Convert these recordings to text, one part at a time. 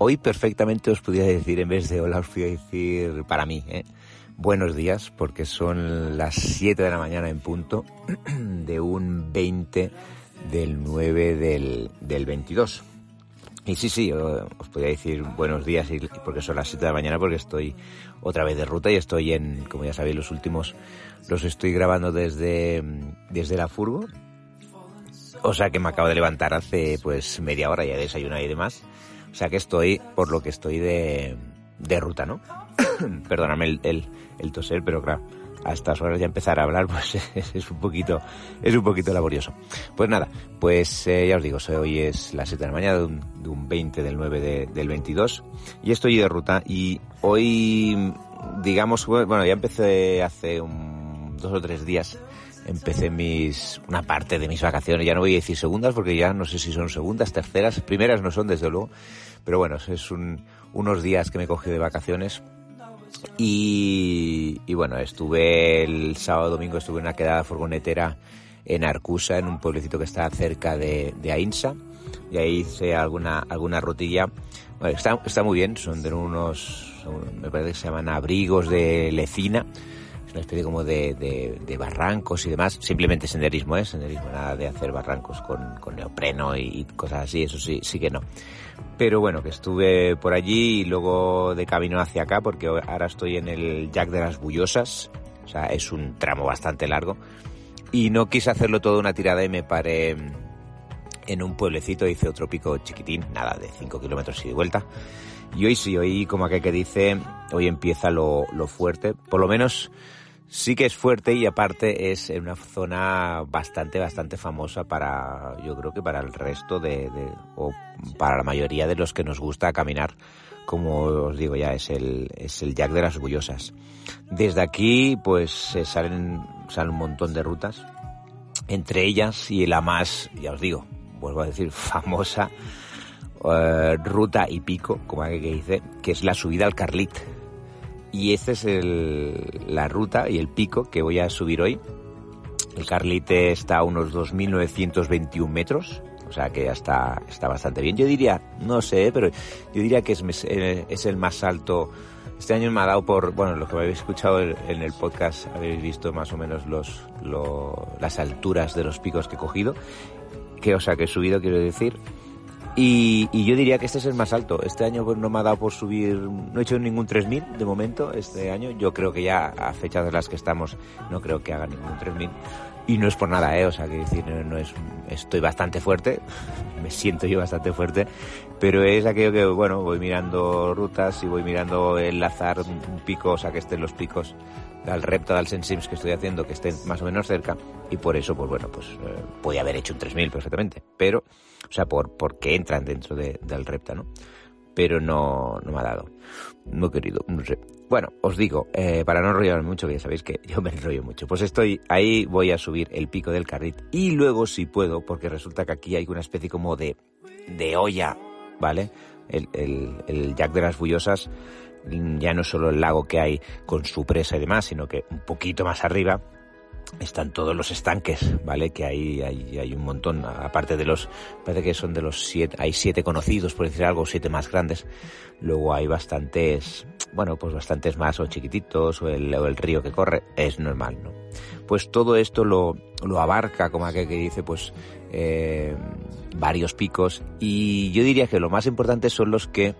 Hoy perfectamente os podría decir, en vez de hola, os podría decir para mí, ¿eh? buenos días, porque son las 7 de la mañana en punto de un 20 del 9 del, del 22. Y sí, sí, os podría decir buenos días porque son las 7 de la mañana porque estoy otra vez de ruta y estoy en, como ya sabéis, los últimos los estoy grabando desde, desde la furgo. O sea que me acabo de levantar hace pues media hora, ya he desayunado y demás. Sea que estoy, por lo que estoy de, de ruta, ¿no? Perdóname el, el, el, toser, pero claro, a estas horas ya empezar a hablar, pues es un poquito, es un poquito laborioso. Pues nada, pues eh, ya os digo, hoy es las 7 de la mañana de un, de un 20 del 9 de, del 22 y estoy de ruta y hoy, digamos, bueno, ya empecé hace un, dos o tres días empecé mis una parte de mis vacaciones, ya no voy a decir segundas porque ya no sé si son segundas, terceras, primeras no son desde luego, pero bueno, es un, unos días que me cogí de vacaciones. Y, y, bueno, estuve el sábado domingo estuve en una quedada furgonetera en Arcusa, en un pueblecito que está cerca de, de Ainsa. Y ahí hice alguna alguna rutilla. Bueno, está, está muy bien, son de unos, me parece que se llaman abrigos de lecina, es una especie como de, de, de, barrancos y demás, simplemente senderismo, ¿eh? Senderismo, nada de hacer barrancos con, con neopreno y, y, cosas así, eso sí, sí que no. Pero bueno, que estuve por allí y luego de camino hacia acá, porque ahora estoy en el Jack de las Bullosas, o sea, es un tramo bastante largo, y no quise hacerlo todo una tirada y me paré en un pueblecito, hice otro pico chiquitín, nada, de 5 kilómetros y de vuelta. Y hoy sí, hoy como aquel que dice, hoy empieza lo, lo fuerte, por lo menos sí que es fuerte y aparte es en una zona bastante, bastante famosa para, yo creo que para el resto de, de, o para la mayoría de los que nos gusta caminar, como os digo ya, es el, es el Jack de las Bullosas. Desde aquí, pues se salen, salen un montón de rutas, entre ellas y la más, ya os digo, vuelvo a decir, famosa, uh, ruta y pico, como aquel que dice, que es la subida al Carlit y esta es la ruta y el pico que voy a subir hoy. El Carlite está a unos 2.921 metros, o sea que ya está, está bastante bien. Yo diría, no sé, pero yo diría que es, es el más alto. Este año me ha dado por, bueno, lo que me habéis escuchado en el podcast, habéis visto más o menos los, lo, las alturas de los picos que he cogido, que, o sea, que he subido, quiero decir, y, y, yo diría que este es el más alto. Este año pues, no me ha dado por subir, no he hecho ningún 3000 de momento este año. Yo creo que ya a fechas de las que estamos no creo que haga ningún 3000. Y no es por nada, ¿eh? O sea, que decir, no, no es, estoy bastante fuerte, me siento yo bastante fuerte, pero es aquello que, bueno, voy mirando rutas y voy mirando enlazar un pico, o sea, que estén los picos al repto del Sensims que estoy haciendo, que estén más o menos cerca, y por eso, pues bueno, pues eh, podía haber hecho un 3000 perfectamente, pero, o sea, por, porque entran dentro de, del repta, ¿no? Pero no, no me ha dado. No he querido, no sé. Bueno, os digo, eh, para no enrollarme mucho, que ya sabéis que yo me enrollo mucho, pues estoy ahí, voy a subir el pico del carrit y luego si puedo, porque resulta que aquí hay una especie como de, de olla, ¿vale? El, el, el Jack de las Bullosas, ya no solo el lago que hay con su presa y demás, sino que un poquito más arriba están todos los estanques, ¿vale? Que hay, hay, un montón, aparte de los, parece que son de los siete, hay siete conocidos, por decir algo, siete más grandes. Luego hay bastantes, bueno, pues bastantes más o chiquititos o el, o el río que corre, es normal, ¿no? Pues todo esto lo, lo abarca, como aquel que dice, pues eh, varios picos y yo diría que lo más importante son los que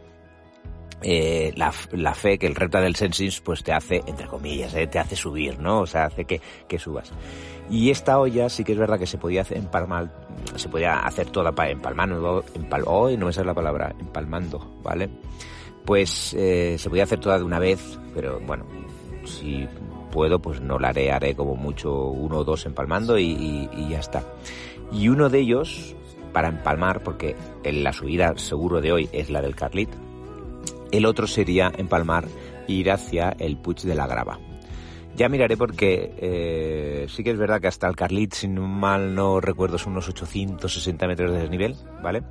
eh, la, fe que el repta del Sensins pues te hace, entre comillas, eh, te hace subir, ¿no? O sea, hace que, que, subas. Y esta olla sí que es verdad que se podía hacer empalmar, se podía hacer toda empalmando, empal, hoy no me sale la palabra, empalmando, ¿vale? Pues eh, se podía hacer toda de una vez, pero bueno, si puedo, pues no la haré, haré como mucho uno o dos empalmando y, y, y ya está. Y uno de ellos, para empalmar, porque en la subida seguro de hoy es la del Carlit, el otro sería empalmar e ir hacia el Puig de la Grava. Ya miraré porque eh, sí que es verdad que hasta el Carlit, si mal no recuerdo, son unos 860 metros de desnivel, ¿vale?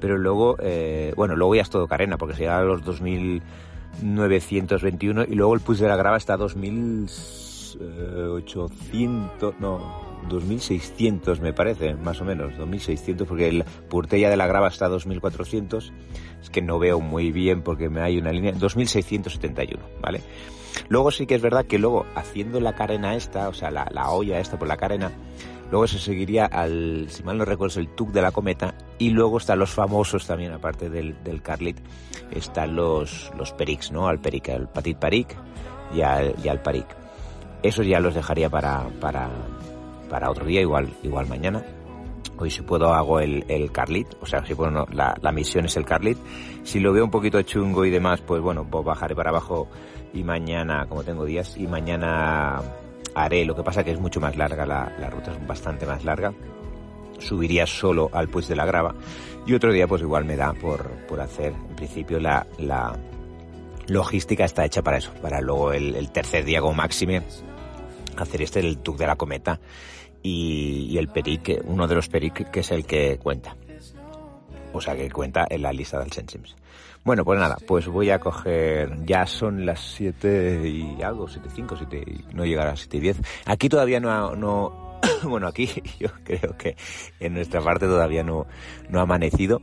Pero luego, eh, bueno, luego ya es todo carena, porque se llega a los 2921 y luego el Puig de la Grava está a 2800, no, 2.600 me parece, más o menos, 2.600, porque el Purtella de la Grava está a 2.400, que no veo muy bien porque me hay una línea, 2.671, ¿vale? Luego sí que es verdad que luego haciendo la carena esta, o sea, la, la olla esta por la carena, luego se seguiría al, si mal no recuerdo, el Tuc de la Cometa, y luego están los famosos también, aparte del, del Carlit, están los, los Perics, ¿no? Al Peric, al Petit Peric y al, y al. Esos ya los dejaría para, para, para otro día, igual, igual mañana. Hoy si puedo hago el, el Carlit, o sea, si puedo, no, la, la, misión es el Carlit. Si lo veo un poquito chungo y demás, pues bueno, pues bajaré para abajo y mañana, como tengo días, y mañana haré, lo que pasa que es mucho más larga, la, la ruta es bastante más larga. Subiría solo al Puig de la Grava y otro día pues igual me da por, por hacer, en principio la, la logística está hecha para eso, para luego el, el tercer día como máxime hacer este el Tuc de la Cometa y, y, el Peric, uno de los Peric que es el que cuenta. O sea, que cuenta en la lista del Sensims. Bueno, pues nada, pues voy a coger, ya son las 7 y algo, 7 y 5, 7 y, no llegará a 7 y 10. Aquí todavía no, no, bueno, aquí yo creo que en nuestra parte todavía no, no ha amanecido.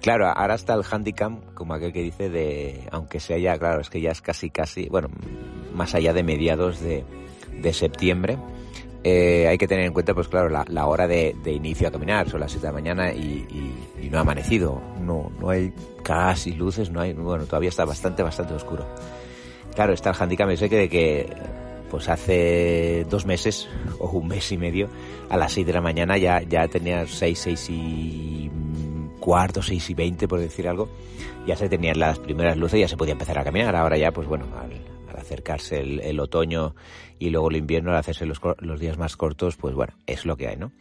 Claro, ahora está el handicap, como aquel que dice, de, aunque sea ya, claro, es que ya es casi, casi, bueno, más allá de mediados de, de septiembre, eh, hay que tener en cuenta, pues claro, la, la hora de, de, inicio a caminar, son las 7 de la mañana y, y, y, no ha amanecido, no, no hay casi luces, no hay, bueno, todavía está bastante, bastante oscuro. Claro, está el handicap ese que de que, pues hace dos meses o un mes y medio, a las 6 de la mañana ya, ya tenía 6, 6 y cuarto, 6 y 20 por decir algo, ya se tenían las primeras luces, ya se podía empezar a caminar, ahora ya, pues bueno, al, acercarse el, el, otoño y luego el invierno, al hacerse los, los, días más cortos, pues bueno, es lo que hay, ¿no?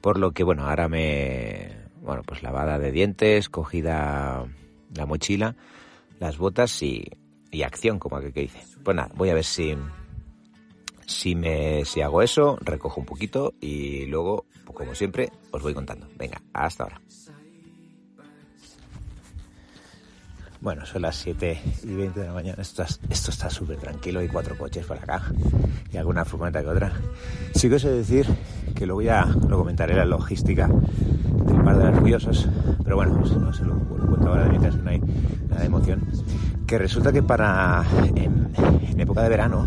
Por lo que, bueno, ahora me, bueno, pues lavada de dientes, cogida la mochila, las botas y, y acción, como aquel que dice. Pues nada, voy a ver si, si me, si hago eso, recojo un poquito y luego, pues como siempre, os voy contando. Venga, hasta ahora. Bueno, son las 7 y 20 de la mañana. Esto, está súper tranquilo. Hay cuatro coches por acá y alguna furgoneta que otra. Sí que os he de decir que luego ya lo comentaré la logística del par de las. Pero bueno, si no se lo, lo cuento ahora de mientras no hay nada de emoción. Que resulta que para en, en época de verano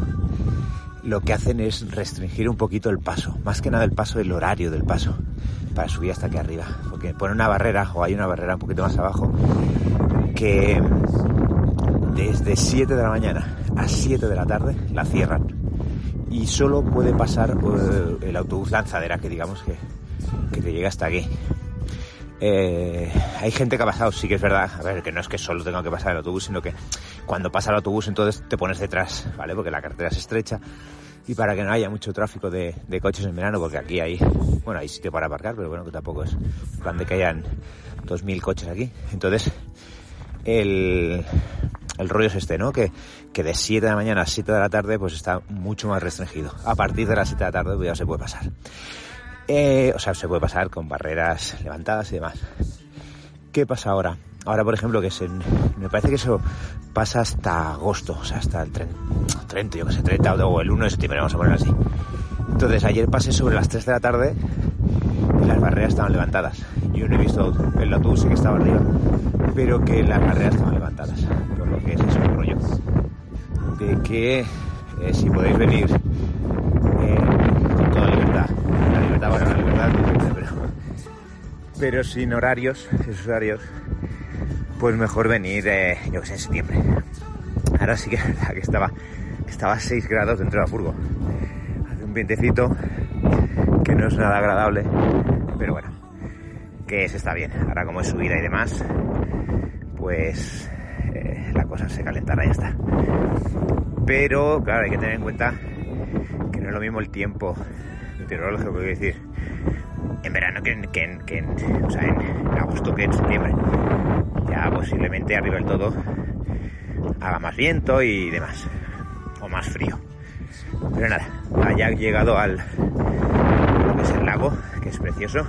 lo que hacen es restringir un poquito el paso. Más que nada el paso, el horario del paso para subir hasta aquí arriba. Porque pone una barrera o hay una barrera un poquito más abajo que desde 7 de la mañana a 7 de la tarde la cierran y solo puede pasar uh, el autobús lanzadera que digamos que, que te llega hasta aquí. Eh, hay gente que ha pasado, sí que es verdad, a ver, que no es que solo tenga que pasar el autobús, sino que cuando pasa el autobús entonces te pones detrás, ¿vale? Porque la carretera es estrecha y para que no haya mucho tráfico de, de coches en verano, porque aquí hay, bueno, hay sitio para aparcar, pero bueno, que tampoco es plan de que hayan 2.000 coches aquí. Entonces, el, el rollo es este, ¿no? Que, que de 7 de la mañana a 7 de la tarde pues está mucho más restringido. A partir de las 7 de la tarde pues ya se puede pasar. Eh, o sea, se puede pasar con barreras levantadas y demás. ¿Qué pasa ahora? Ahora, por ejemplo, que se, me parece que eso pasa hasta agosto, o sea, hasta el 30, 30 yo que sé, 30 o el 1 de septiembre, vamos a poner así. Entonces, ayer pasé sobre las 3 de la tarde las barreras estaban levantadas. Yo no he visto el autobús que estaba arriba, pero que las barreras estaban levantadas. Por lo que es ese rollo de que eh, si podéis venir eh, con toda libertad, la libertad, bueno, la libertad, pero, sin horarios, esos horarios, pues mejor venir, eh, yo que sé, en septiembre. Ahora sí que es que estaba, estaba a 6 grados dentro de la furgo. Hace un vientecito que no es nada agradable, que se está bien. Ahora como es subida y demás, pues eh, la cosa se calentará y está. Pero, claro, hay que tener en cuenta que no es lo mismo el tiempo meteorológico, que decir, en verano que en, que en, que en agosto que en septiembre. Ya posiblemente arriba del todo haga más viento y demás, o más frío. Pero nada, haya llegado al lo que es el lago, que es precioso.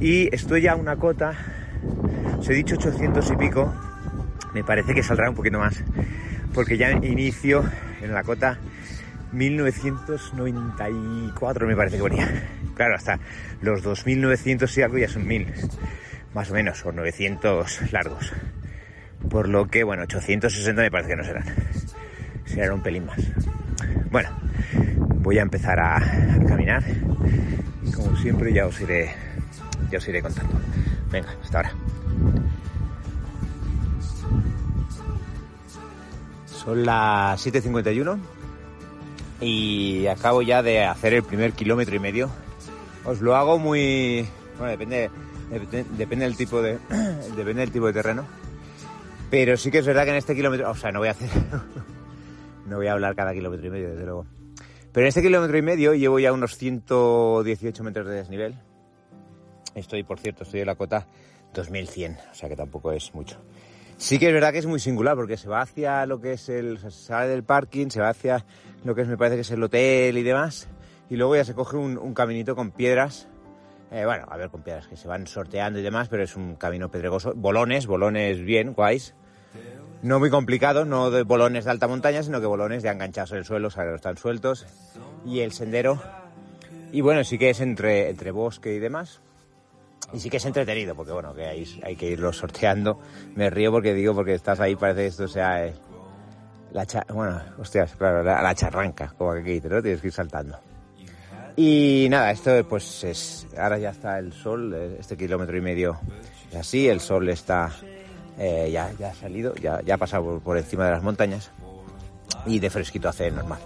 Y estoy ya a una cota, os he dicho 800 y pico, me parece que saldrá un poquito más, porque ya inicio en la cota 1994 me parece que ponía. Claro, hasta los 2900 y algo ya son 1000, más o menos, o 900 largos. Por lo que, bueno, 860 me parece que no serán. Serán un pelín más. Bueno, voy a empezar a, a caminar como siempre ya os iré, ya os iré contando. Venga, hasta ahora. Son las 7.51 y acabo ya de hacer el primer kilómetro y medio. Os lo hago muy... Bueno, depende, depende, depende del tipo de... depende del tipo de terreno. Pero sí que es verdad que en este kilómetro... O sea, no voy a hacer... no voy a hablar cada kilómetro y medio, desde luego. Pero en este kilómetro y medio llevo ya unos 118 metros de desnivel. Estoy, por cierto, estoy en la cota 2100, o sea que tampoco es mucho. Sí que es verdad que es muy singular porque se va hacia lo que es el, sale del parking, se va hacia lo que es, me parece que es el hotel y demás, y luego ya se coge un, caminito con piedras, eh, bueno, a ver, con piedras que se van sorteando y demás, pero es un camino pedregoso, bolones, bolones bien, guays, no muy complicados, no de bolones de alta montaña, sino que bolones ya enganchados en el suelo, o sea, que no están sueltos, y el sendero, y bueno, sí que es entre bosque y demás, y sí que es entretenido, porque bueno, que hay, hay que irlo sorteando. Me río porque digo, porque estás ahí, parece que esto sea eh, la cha bueno, hostias, claro, la, la charranca, como dice, ¿no? Tienes que ir saltando. Y nada, esto pues es, ahora ya está el sol, eh, este kilómetro y medio es así, el sol está, eh, ya, ya ha salido, ya, ya ha pasado por, por encima de las montañas y de fresquito hace normal.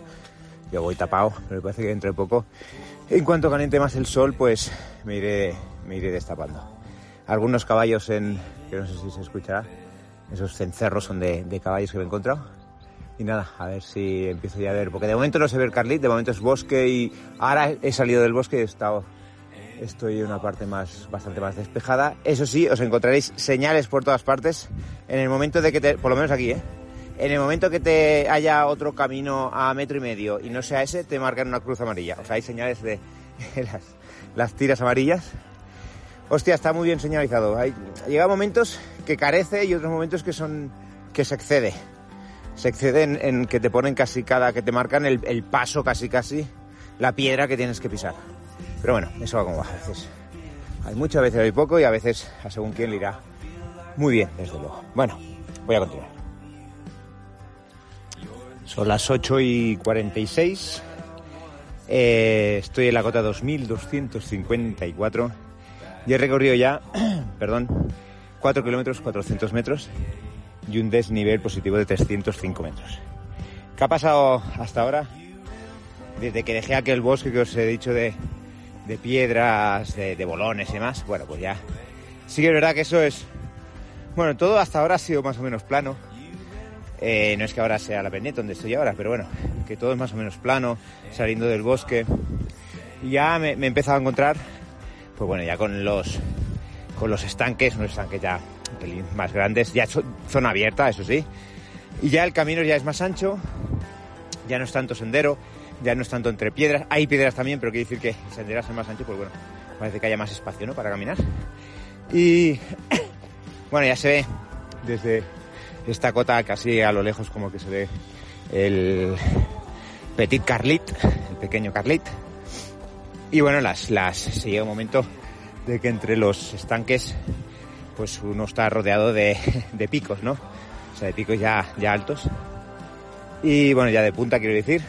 Yo voy tapado, pero me parece que dentro de poco, en cuanto caliente más el sol, pues me iré, me iré destapando. Algunos caballos en, que no sé si se escuchará, esos cencerros son de, caballos que me he encontrado. Y nada, a ver si empiezo ya a ver, porque de momento no se ve el Carlit, de momento es bosque y ahora he salido del bosque y he estado, estoy en una parte más, bastante más despejada. Eso sí, os encontraréis señales por todas partes en el momento de que te, por lo menos aquí, ¿eh? En el momento que te haya otro camino a metro y medio y no sea ese, te marcan una cruz amarilla. O sea, hay señales de las, las tiras amarillas. Hostia, está muy bien señalizado. Hay, llega momentos que carece y otros momentos que son que se excede. Se excede en, en que te ponen casi cada, que te marcan el, el, paso casi casi, la piedra que tienes que pisar. Pero bueno, eso va como va a veces. Hay mucho, a veces hay poco y a veces a según quién le irá muy bien, desde luego. Bueno, voy a continuar. Son las 8 y 46. Eh, estoy en la cota 2254 y he recorrido ya, perdón, 4 kilómetros 400 metros y un desnivel positivo de 305 metros. ¿Qué ha pasado hasta ahora? Desde que dejé aquel bosque que os he dicho de, de piedras, de, de, bolones y demás, bueno, pues ya sí que es verdad que eso es, bueno, todo hasta ahora ha sido más o menos plano. Eh, no es que ahora sea la peneta donde estoy ahora, pero bueno, que todo es más o menos plano, saliendo del bosque. Y ya me, me he empezado a encontrar, pues bueno, ya con los, con los estanques, unos estanques ya más grandes, ya zona abierta, eso sí. Y ya el camino ya es más ancho, ya no es tanto sendero, ya no es tanto entre piedras. Hay piedras también, pero quiere decir que el sendero es más ancho, pues bueno, parece que haya más espacio, ¿no? Para caminar. Y bueno, ya se ve desde esta cota casi a lo lejos como que se ve el Petit Carlit, el pequeño Carlit. Y bueno, las, las, se llega un momento de que entre los estanques pues uno está rodeado de, de picos, ¿no? o sea, de picos ya, ya altos. Y bueno, ya de punta quiero decir.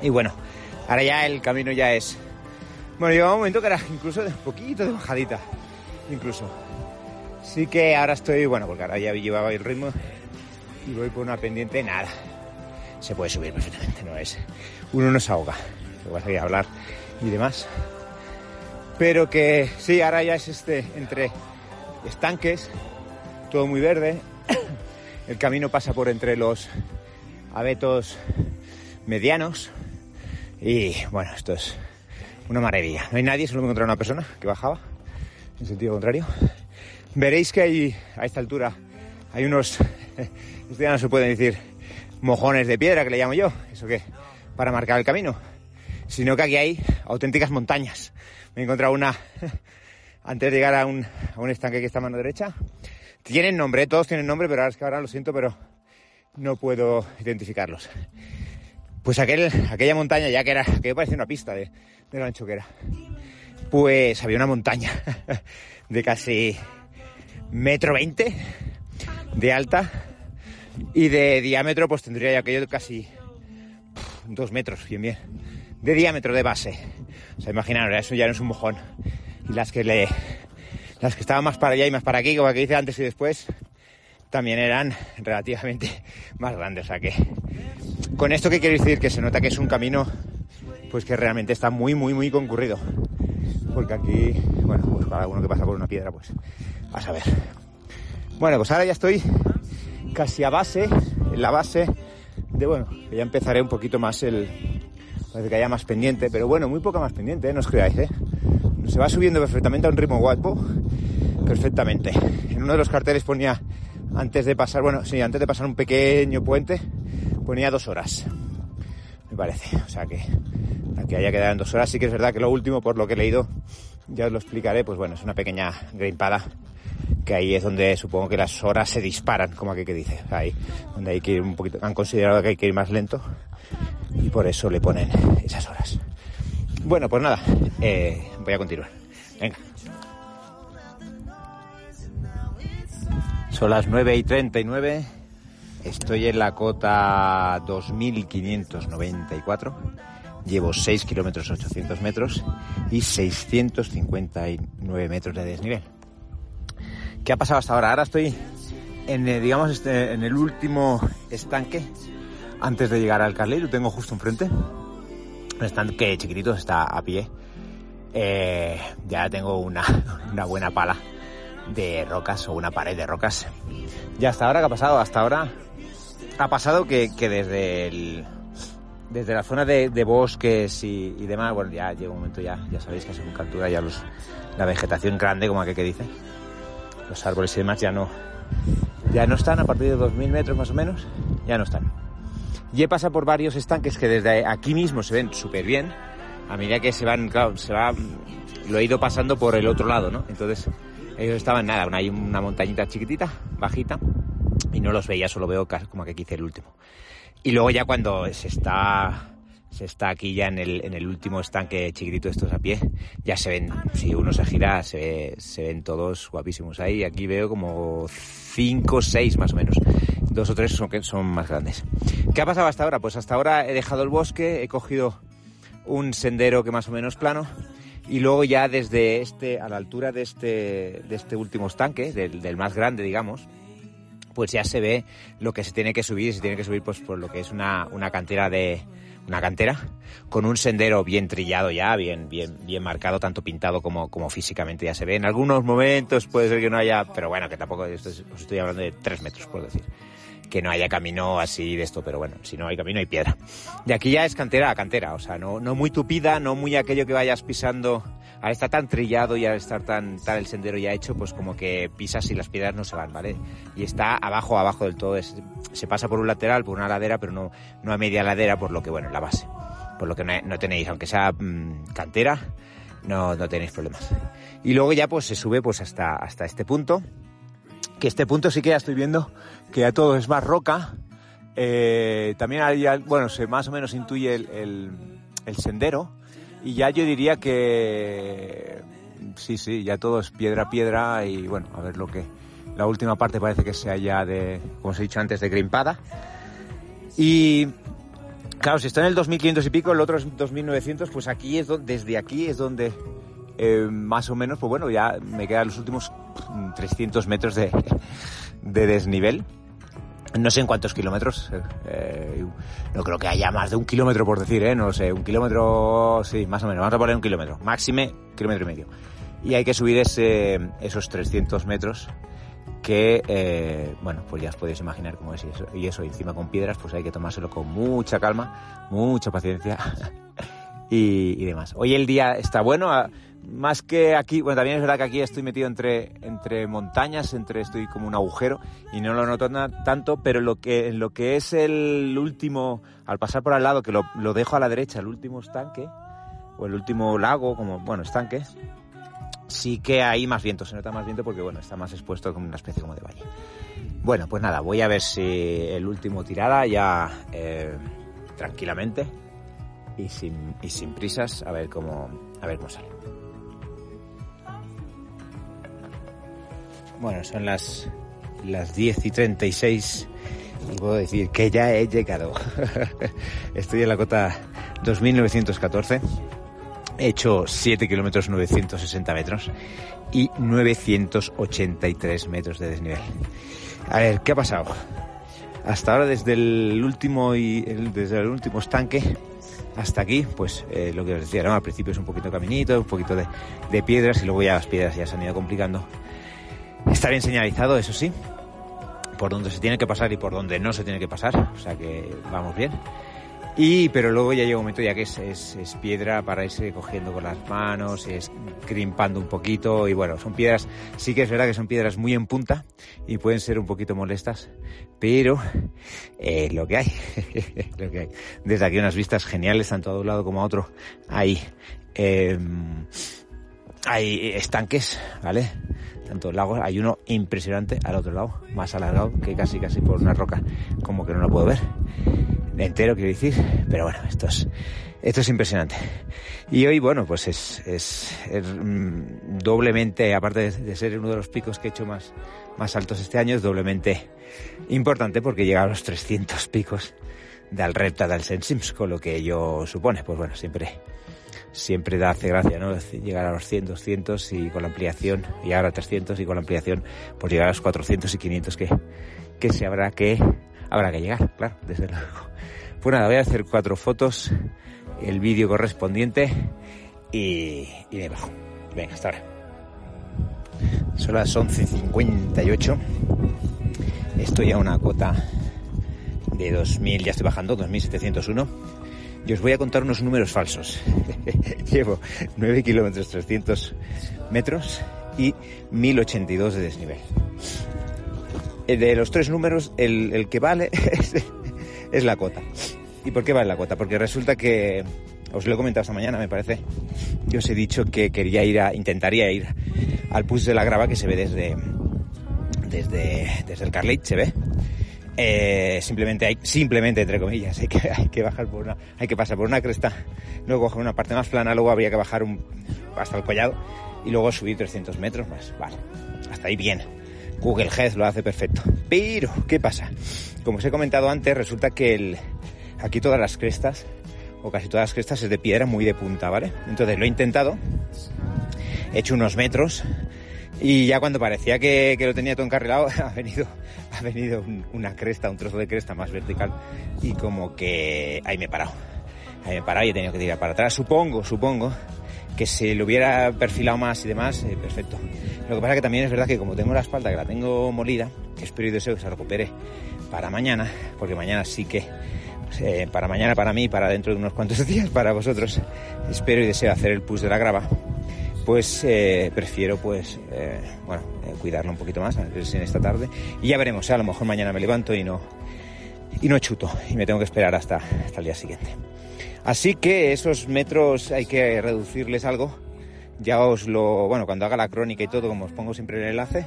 Y bueno, ahora ya el camino ya es... Bueno, lleva un momento que era incluso de un poquito de bajadita, incluso. Sí que ahora estoy, bueno, porque ahora ya llevaba el ritmo y voy por una pendiente, nada. Se puede subir perfectamente, no es. Uno no se ahoga. Lo vas a ir a hablar y demás. Pero que sí, ahora ya es este entre estanques, todo muy verde. El camino pasa por entre los abetos medianos. Y bueno, esto es una maravilla. No hay nadie, solo me encontré una persona que bajaba en sentido contrario. Veréis que hay a esta altura hay unos, esto ya no se pueden decir mojones de piedra que le llamo yo, eso que para marcar el camino, sino que aquí hay auténticas montañas. Me he encontrado una antes de llegar a un, a un estanque que está a mano derecha. Tienen nombre, todos tienen nombre, pero ahora es que ahora lo siento, pero no puedo identificarlos. Pues aquel, aquella montaña, ya que era, que parecía una pista de, de lo ancho que era, pues había una montaña de casi metro veinte de alta y de diámetro pues tendría ya aquello casi dos metros, bien bien, de diámetro de base. O sea, imaginaros, eso ya no es un mojón. Y las que le, las que estaban más para allá y más para aquí, como que dice antes y después, también eran relativamente más grandes. O sea que, con esto que quiero decir, que se nota que es un camino, pues que realmente está muy, muy, muy concurrido. Porque aquí, bueno, pues para alguno que pasa por una piedra, pues a saber. Bueno, pues ahora ya estoy casi a base, en la base de, bueno, que ya empezaré un poquito más el, parece que haya más pendiente, pero bueno, muy poca más pendiente, ¿eh? no os creáis, ¿eh? Se va subiendo perfectamente a un ritmo guapo, perfectamente. En uno de los carteles ponía, antes de pasar, bueno, sí, antes de pasar un pequeño puente, ponía dos horas, me parece. O sea que aquí haya quedado en dos horas, sí que es verdad que lo último, por lo que he leído, ya os lo explicaré, pues bueno, es una pequeña grimpada que ahí es donde supongo que las horas se disparan, como aquí que dice, ahí, donde hay que ir un poquito, han considerado que hay que ir más lento y por eso le ponen esas horas. Bueno, pues nada, eh, voy a continuar. Venga. Son las 9 y 39. Estoy en la cota 2594. Llevo 6 kilómetros 800 metros y 659 metros de desnivel. ¿Qué ha pasado hasta ahora? Ahora estoy en, eh, digamos, este, en el último estanque antes de llegar al Carley. Lo tengo justo enfrente. Un estanque chiquitito, está a pie. Eh, ya tengo una, una buena pala de rocas o una pared de rocas. Y hasta ahora, ¿qué ha pasado? Hasta ahora ha pasado que, que desde el, desde la zona de, bosques y, demás, bueno, ya llega un momento ya, ya sabéis que según captura ya la vegetación grande, como aquel que dice, los árboles y demás ya no, ya no están a partir de 2.000 metros más o menos, ya no están. Y he pasado por varios estanques que desde aquí mismo se ven súper bien, a medida que se van, claro, se va, lo he ido pasando por el otro lado, ¿no? Entonces, ellos estaban nada, hay una montañita chiquitita, bajita, y no los veía, solo veo como que quise el último. Y luego ya cuando se está, se está aquí ya en el, en el último estanque chiquitito estos a pie, ya se ven, si uno se gira, se, se ven todos guapísimos ahí. Aquí veo como cinco, seis más o menos. Dos o tres son, son más grandes. ¿Qué ha pasado hasta ahora? Pues hasta ahora he dejado el bosque, he cogido un sendero que más o menos plano y luego ya desde este, a la altura de este, de este último estanque, del, del más grande, digamos, pues ya se ve lo que se tiene que subir, se tiene que subir pues por lo que es una, una cantera de una cantera con un sendero bien trillado ya, bien bien bien marcado, tanto pintado como, como físicamente ya se ve. En algunos momentos puede ser que no haya, pero bueno, que tampoco os estoy hablando de tres metros, por decir. Que no haya camino así de esto, pero bueno, si no hay camino hay piedra. De aquí ya es cantera a cantera, o sea, no, no muy tupida, no muy aquello que vayas pisando al estar tan trillado y al estar tan, tan el sendero ya hecho, pues como que pisas y las piedras no se van, ¿vale? Y está abajo, abajo del todo. Es, se pasa por un lateral, por una ladera, pero no, no a media ladera, por lo que, bueno, la base. Por lo que no, no tenéis, aunque sea mmm, cantera, no, no tenéis problemas. Y luego ya pues se sube pues hasta, hasta este punto. Que este punto sí que ya estoy viendo que ya todo es más roca. Eh, también hay, bueno, se más o menos intuye el, el sendero y ya yo diría que sí, sí, ya todo es piedra a piedra y bueno, a ver lo que La última parte parece que sea ya de, como os he dicho antes, de grimpada. Y claro, si está en el 2500 y pico, el otro es 2900, pues aquí es donde, desde aquí es donde eh, más o menos, pues bueno, ya me quedan los últimos 300 metros de, de desnivel. No sé en cuántos kilómetros, eh, no creo que haya más de un kilómetro por decir, ¿eh? no lo sé, un kilómetro, sí, más o menos, vamos a poner un kilómetro, máxime kilómetro y medio. Y hay que subir ese, esos 300 metros que, eh, bueno, pues ya os podéis imaginar cómo es y eso, y encima con piedras, pues hay que tomárselo con mucha calma, mucha paciencia y demás. Hoy el día está bueno, más que aquí, bueno, también es verdad que aquí estoy metido entre, entre montañas, entre estoy como un agujero y no lo noto tanto, pero lo que, lo que es el último, al pasar por al lado, que lo, lo dejo a la derecha, el último estanque, o el último lago, como, bueno, estanque, sí que hay más viento, se nota más viento porque, bueno, está más expuesto como una especie como de valle. Bueno, pues nada, voy a ver si el último tirada ya eh, tranquilamente y sin, y sin prisas, a ver cómo, a ver cómo sale. Bueno, son las, las 10 y 36 y puedo decir que ya he llegado. Estoy en la cota 2914. He hecho 7 kilómetros 960 metros y 983 metros de desnivel. A ver, ¿qué ha pasado? Hasta ahora desde el último y desde el último estanque hasta aquí, pues eh, lo que os decía, ¿no? al principio es un poquito caminito, un poquito de, de piedras y luego ya las piedras ya se han ido complicando Está bien señalizado, eso sí, por donde se tiene que pasar y por donde no se tiene que pasar, o sea que vamos bien. Y, pero luego ya llega un momento ya que es, piedra para irse cogiendo con las manos, es crimpando un poquito y bueno, son piedras, sí que es verdad que son piedras muy en punta y pueden ser un poquito molestas, pero eh, lo que hay, lo que hay. Desde aquí unas vistas geniales, tanto a un lado como a otro, hay, eh, hay estanques, ¿vale? Tanto lagos, hay uno impresionante al otro lado, más alargado, que casi casi por una roca, como que no lo puedo ver. Entero quiero decir, pero bueno, esto es, esto es impresionante. Y hoy, bueno, pues es, es, mm, doblemente, aparte de, ser uno de los picos que he hecho más, más altos este año, es doblemente importante porque llega a los 300 picos del repta del Sensims, con lo que ello supone. Pues bueno, siempre siempre da hace gracia, ¿no? Llegar a los 100, 200 y con la ampliación, y ahora 300 y con la ampliación, pues llegar a los 400 y 500 que, que se habrá que, habrá que llegar, claro, desde luego. Pues nada, voy a hacer cuatro fotos, el vídeo correspondiente y, y me bajo. Venga, hasta ahora. Son las 11.58. Estoy a una cota de 2000, ya estoy bajando, 2701 y os voy a contar unos números falsos. Llevo 9 kilómetros 300 metros y 1082 de desnivel. Eh, de los tres números, el, que vale es, la cota. ¿Y por qué vale la cota? Porque resulta que, os lo he comentado esta mañana, me parece, yo os he dicho que quería ir a, intentaría ir al push de la grava que se ve desde, desde, desde el Carlate, se ve, eh, simplemente hay, simplemente entre comillas, hay que, hay que bajar por una, hay que pasar por una cresta, luego coger una parte más plana, luego habría que bajar un, hasta el collado y luego subir 300 metros más. Vale, hasta ahí bien. Google Health lo hace perfecto. Pero, ¿qué pasa? Como os he comentado antes, resulta que el, aquí todas las crestas, o casi todas las crestas, es de piedra muy de punta, ¿vale? Entonces lo he intentado, he hecho unos metros, y ya cuando parecía que, lo tenía todo encarrilado, ha venido, ha venido una cresta, un trozo de cresta más vertical y como que ahí me he parado. Ahí me he parado y he tenido que tirar para atrás. Supongo, supongo que si lo hubiera perfilado más y demás, eh, perfecto. Lo que pasa que también es verdad que como tengo la espalda que la tengo molida, espero y deseo que se recupere para mañana, porque mañana sí que, eh, para mañana para mí, para dentro de unos cuantos días para vosotros, espero y deseo hacer el push de la grava pues eh, prefiero pues eh, bueno eh, cuidarlo un poquito más a en esta tarde. Y ya veremos a lo mejor mañana me levanto y no y no chuto y me tengo que esperar hasta, hasta el día siguiente. Así que esos metros hay que reducirles algo. Ya os lo bueno cuando haga la crónica y todo como os pongo siempre el enlace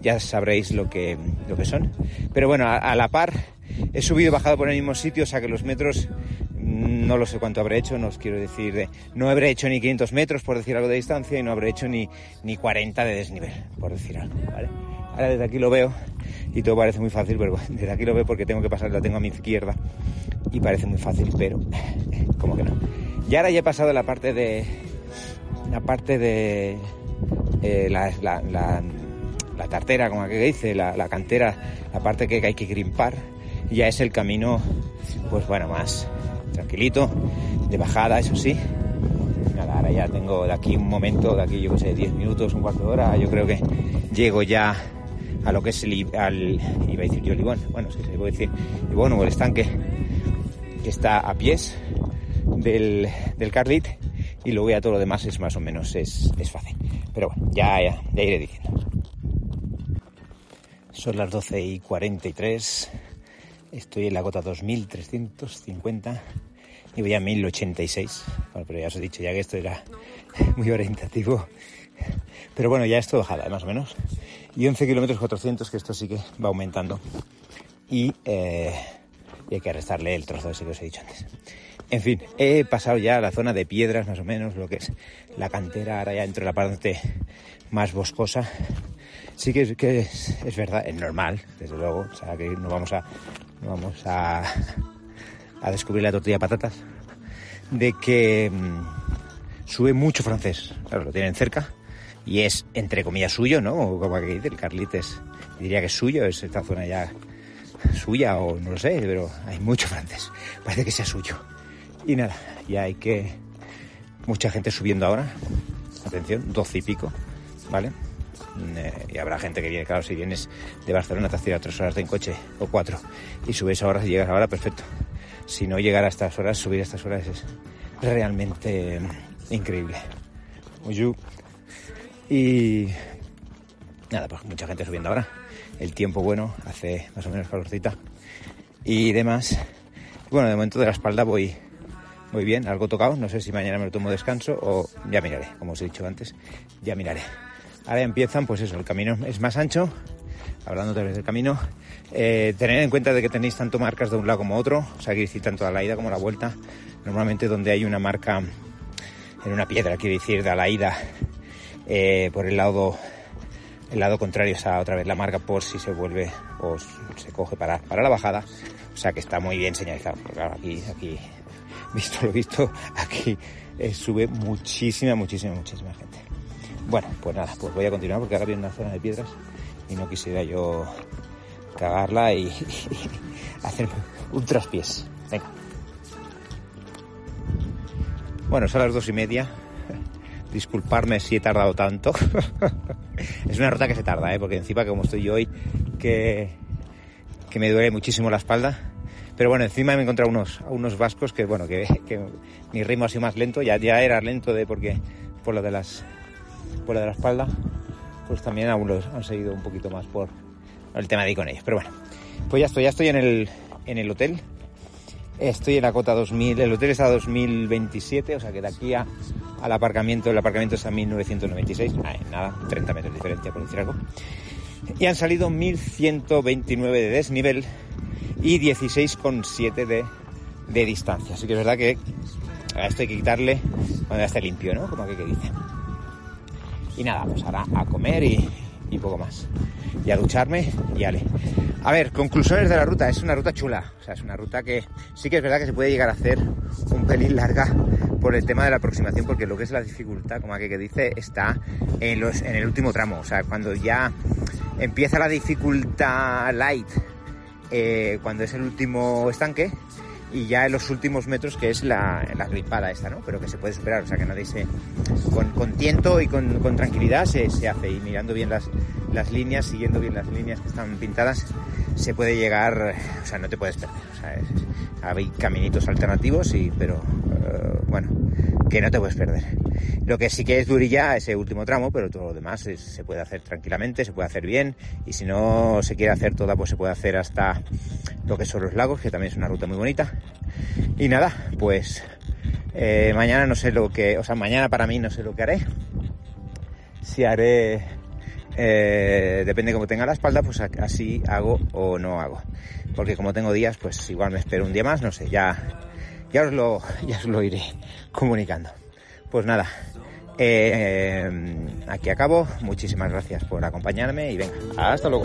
ya sabréis lo que lo que son. Pero bueno a, a la par he subido y bajado por el mismo sitio o sea que los metros no lo sé cuánto habré hecho, no os quiero decir de, no habré hecho ni 500 metros por decir algo de distancia y no habré hecho ni, ni 40 de desnivel, por decir algo, ¿vale? Ahora desde aquí lo veo y todo parece muy fácil, pero desde aquí lo veo porque tengo que pasar, la tengo a mi izquierda y parece muy fácil, pero como que no. Y ahora ya he pasado la parte de la parte de eh, la, tartera, como que dice, la, cantera, la parte que hay que grimpar, ya es el camino, pues bueno, más tranquilito, de bajada, eso sí. Nada, ahora ya tengo de aquí un momento, de aquí yo que sé, 10 minutos, un cuarto de hora, yo creo que llego ya a lo que es el, al, iba a decir yo Libón, bueno, sí, se puede decir Libón o el estanque que está a pies del, del Carlit y luego ya todo lo demás es más o menos, es, es fácil. Pero bueno, ya, ya, ya iré diciendo. Son las 12 y 43, estoy en la gota 2350 y voy a 1086. Bueno, pero ya os he dicho ya que esto era muy orientativo. Pero bueno, ya es todo bajada, más o menos y 11 kilómetros 400, que esto sí que va aumentando. Y, eh, hay que restarle el trozo ese que os he dicho antes. En fin, he pasado ya a la zona de piedras, más o menos, lo que es la cantera, ahora ya entro en la parte más boscosa. Sí que, es, verdad, es normal, desde luego, o sea que no vamos a, vamos a, a descubrir la tortilla de patatas, de que mm, sube mucho francés. Claro, lo tienen cerca, y es entre comillas suyo, ¿no? Como que dice el Carlites, diría que es suyo, es esta zona ya suya o no lo sé, pero hay mucho francés, parece que sea suyo. Y nada, ya hay que mucha gente subiendo ahora, atención, doce y pico, ¿vale? Mm, eh, y habrá gente que viene, claro, si vienes de Barcelona te has tirado tres horas de en coche o cuatro y subes ahora, y llegas ahora, perfecto. Si no llegar a estas horas, subir a estas horas es realmente increíble. Oyu, y nada, pues mucha gente subiendo ahora. El tiempo bueno, hace más o menos calorcita y demás. Bueno, de momento de la espalda voy, muy bien, algo tocado. No sé si mañana me lo tomo descanso o ya miraré, como os he dicho antes, ya miraré. Ahora empiezan, pues eso, el camino es más ancho, hablando otra vez del camino. Eh, tener en cuenta de que tenéis tanto marcas de un lado como otro, o sea, que decir tanto a la ida como a la vuelta. Normalmente donde hay una marca en una piedra, quiere decir, de la ida eh, por el lado el lado contrario está otra vez la marca por si se vuelve o se coge para, para la bajada. O sea que está muy bien señalizado. claro, aquí, aquí, visto lo visto, aquí eh, sube muchísima, muchísima, muchísima gente. Bueno, pues nada, pues voy a continuar porque ahora viene una zona de piedras y no quisiera yo cagarla y, hacer un traspiés. Venga. Bueno, son las dos y media disculparme si he tardado tanto. es una ruta que se tarda, ¿eh? porque encima como estoy yo hoy, que, que me duele muchísimo la espalda. Pero bueno, encima me he encontrado unos, unos vascos que, bueno, que, mi ritmo ha sido más lento. Ya, ya era lento de porque por lo de las lo de la espalda, pues también aún los han seguido un poquito más por el tema de ir con ellos. Pero bueno, pues ya estoy, ya estoy en el, en el hotel. Estoy en la cota 2000, el hotel está a 2027, o sea que de aquí al aparcamiento, el aparcamiento está a 1996, nada, 30 metros de diferencia por decir algo. Y han salido 1129 de desnivel y 16,7 de, de distancia. Así que es verdad que a esto hay que quitarle cuando ya esté limpio, ¿no? Como que, que dice. Y nada, pues ahora a comer y, poco más. Y a ducharme y ale. A ver, conclusiones de la ruta. Es una ruta chula. O sea, es una ruta que sí que es verdad que se puede llegar a hacer un pelín larga por el tema de la aproximación, porque lo que es la dificultad, como aquí que dice, está en, los, en el último tramo. O sea, cuando ya empieza la dificultad light, eh, cuando es el último estanque, y ya en los últimos metros que es la, la gripada esta, ¿no? Pero que se puede superar, o sea que nadie se... Con, con tiento y con, con tranquilidad se, se, hace y mirando bien las, las líneas, siguiendo bien las líneas que están pintadas, se puede llegar, o sea, no te puedes perder. O sea, es, hay caminitos alternativos, y, pero uh, bueno, que no te puedes perder. Lo que sí que es durilla ese último tramo, pero todo lo demás es, se puede hacer tranquilamente, se puede hacer bien y si no se quiere hacer toda, pues se puede hacer hasta lo que son los lagos, que también es una ruta muy bonita. Y nada, pues eh, mañana no sé lo que, o sea, mañana para mí no sé lo que haré. Si haré, eh, depende de cómo tenga la espalda, pues así hago o no hago. Porque como tengo días, pues igual me espero un día más, no sé, ya, ya os lo, ya os lo iré comunicando. Pues nada, Eh, aquí acabo. Muchísimas gracias por acompañarme y venga, hasta luego.